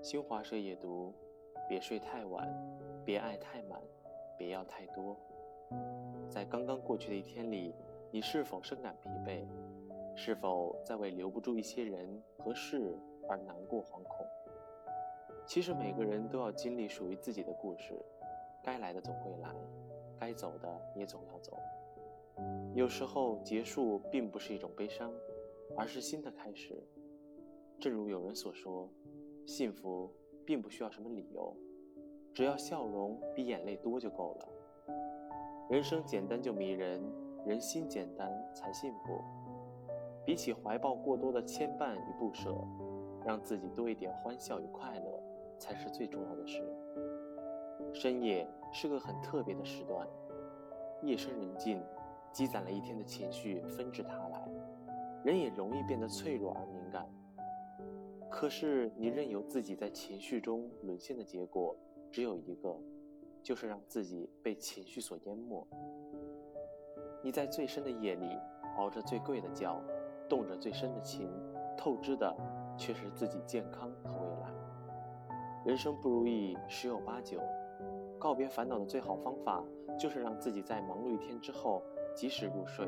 新华社夜读：别睡太晚，别爱太满，别要太多。在刚刚过去的一天里，你是否深感疲惫？是否在为留不住一些人和事而难过惶恐？其实每个人都要经历属于自己的故事，该来的总会来，该走的也总要走。有时候结束并不是一种悲伤，而是新的开始。正如有人所说。幸福并不需要什么理由，只要笑容比眼泪多就够了。人生简单就迷人，人心简单才幸福。比起怀抱过多的牵绊与不舍，让自己多一点欢笑与快乐，才是最重要的事。深夜是个很特别的时段，夜深人静，积攒了一天的情绪纷至沓来，人也容易变得脆弱而敏感。可是，你任由自己在情绪中沦陷的结果，只有一个，就是让自己被情绪所淹没。你在最深的夜里熬着最贵的觉，动着最深的情，透支的却是自己健康和未来。人生不如意十有八九，告别烦恼的最好方法，就是让自己在忙碌一天之后及时入睡，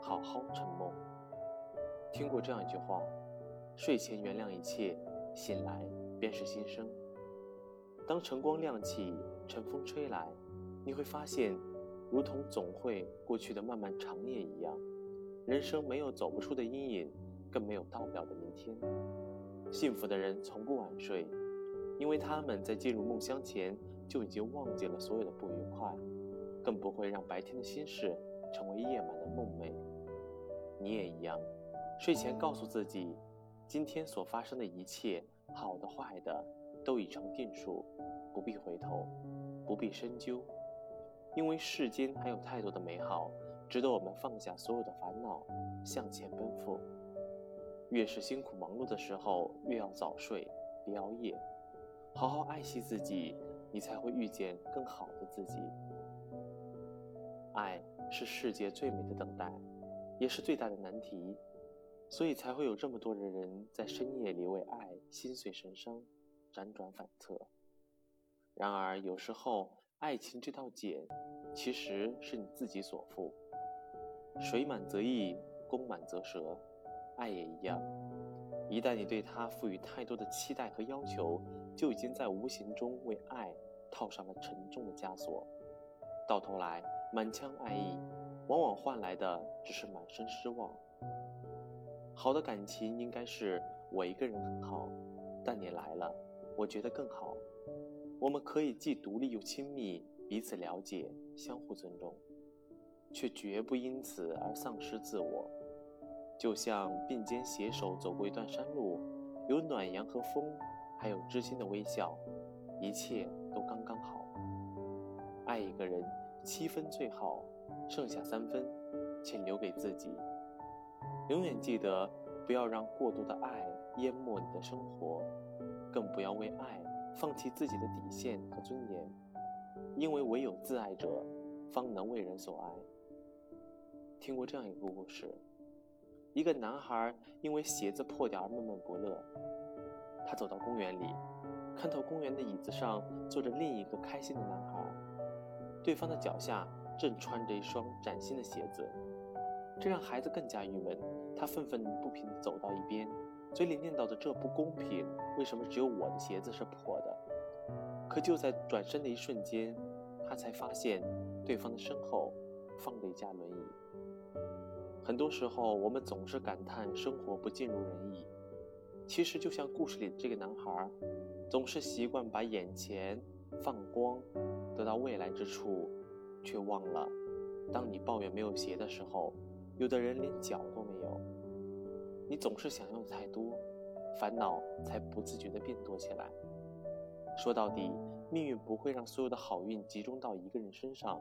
好好沉梦。听过这样一句话。睡前原谅一切，醒来便是新生。当晨光亮起，晨风吹来，你会发现，如同总会过去的漫漫长夜一样，人生没有走不出的阴影，更没有到不了的明天。幸福的人从不晚睡，因为他们在进入梦乡前就已经忘记了所有的不愉快，更不会让白天的心事成为夜晚的梦寐。你也一样，睡前告诉自己。今天所发生的一切，好的坏的，都已成定数，不必回头，不必深究，因为世间还有太多的美好，值得我们放下所有的烦恼，向前奔赴。越是辛苦忙碌的时候，越要早睡，别熬夜，好好爱惜自己，你才会遇见更好的自己。爱是世界最美的等待，也是最大的难题。所以才会有这么多的人在深夜里为爱心碎神伤，辗转反侧。然而有时候，爱情这道茧，其实是你自己所负。水满则溢，弓满则折，爱也一样。一旦你对他赋予太多的期待和要求，就已经在无形中为爱套上了沉重的枷锁。到头来，满腔爱意，往往换来的只是满身失望。好的感情应该是我一个人很好，但你来了，我觉得更好。我们可以既独立又亲密，彼此了解，相互尊重，却绝不因此而丧失自我。就像并肩携手走过一段山路，有暖阳和风，还有知心的微笑，一切都刚刚好。爱一个人七分最好，剩下三分，请留给自己。永远记得，不要让过度的爱淹没你的生活，更不要为爱放弃自己的底线和尊严。因为唯有自爱者，方能为人所爱。听过这样一个故事：一个男孩因为鞋子破掉而闷闷不乐。他走到公园里，看到公园的椅子上坐着另一个开心的男孩，对方的脚下正穿着一双崭新的鞋子。这让孩子更加郁闷，他愤愤不平地走到一边，嘴里念叨着：“这不公平，为什么只有我的鞋子是破的？”可就在转身的一瞬间，他才发现，对方的身后放着一架轮椅。很多时候，我们总是感叹生活不尽如人意，其实就像故事里的这个男孩，总是习惯把眼前放光，得到未来之处，却忘了，当你抱怨没有鞋的时候。有的人连脚都没有，你总是想要的太多，烦恼才不自觉地变多起来。说到底，命运不会让所有的好运集中到一个人身上，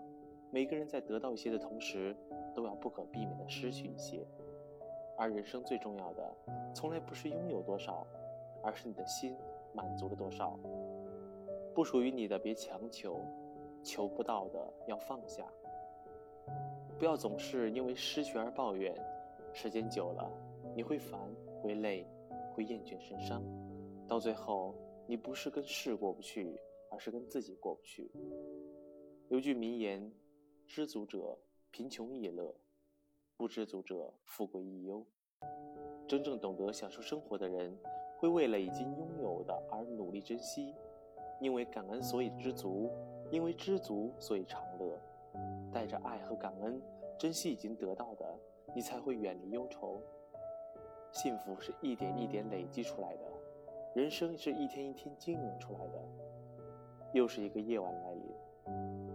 每个人在得到一些的同时，都要不可避免地失去一些。而人生最重要的，从来不是拥有多少，而是你的心满足了多少。不属于你的别强求，求不到的要放下。不要总是因为失去而抱怨，时间久了，你会烦，会累，会厌倦神伤，到最后你不是跟事过不去，而是跟自己过不去。有句名言：“知足者贫穷亦乐，不知足者富贵亦忧。”真正懂得享受生活的人，会为了已经拥有的而努力珍惜，因为感恩所以知足，因为知足所以长乐。带着爱和感恩，珍惜已经得到的，你才会远离忧愁。幸福是一点一点累积出来的，人生是一天一天经营出来的。又是一个夜晚来临，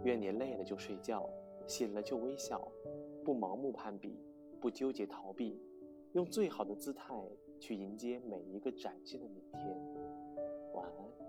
愿你累了就睡觉，醒了就微笑，不盲目攀比，不纠结逃避，用最好的姿态去迎接每一个崭新的明天。晚安。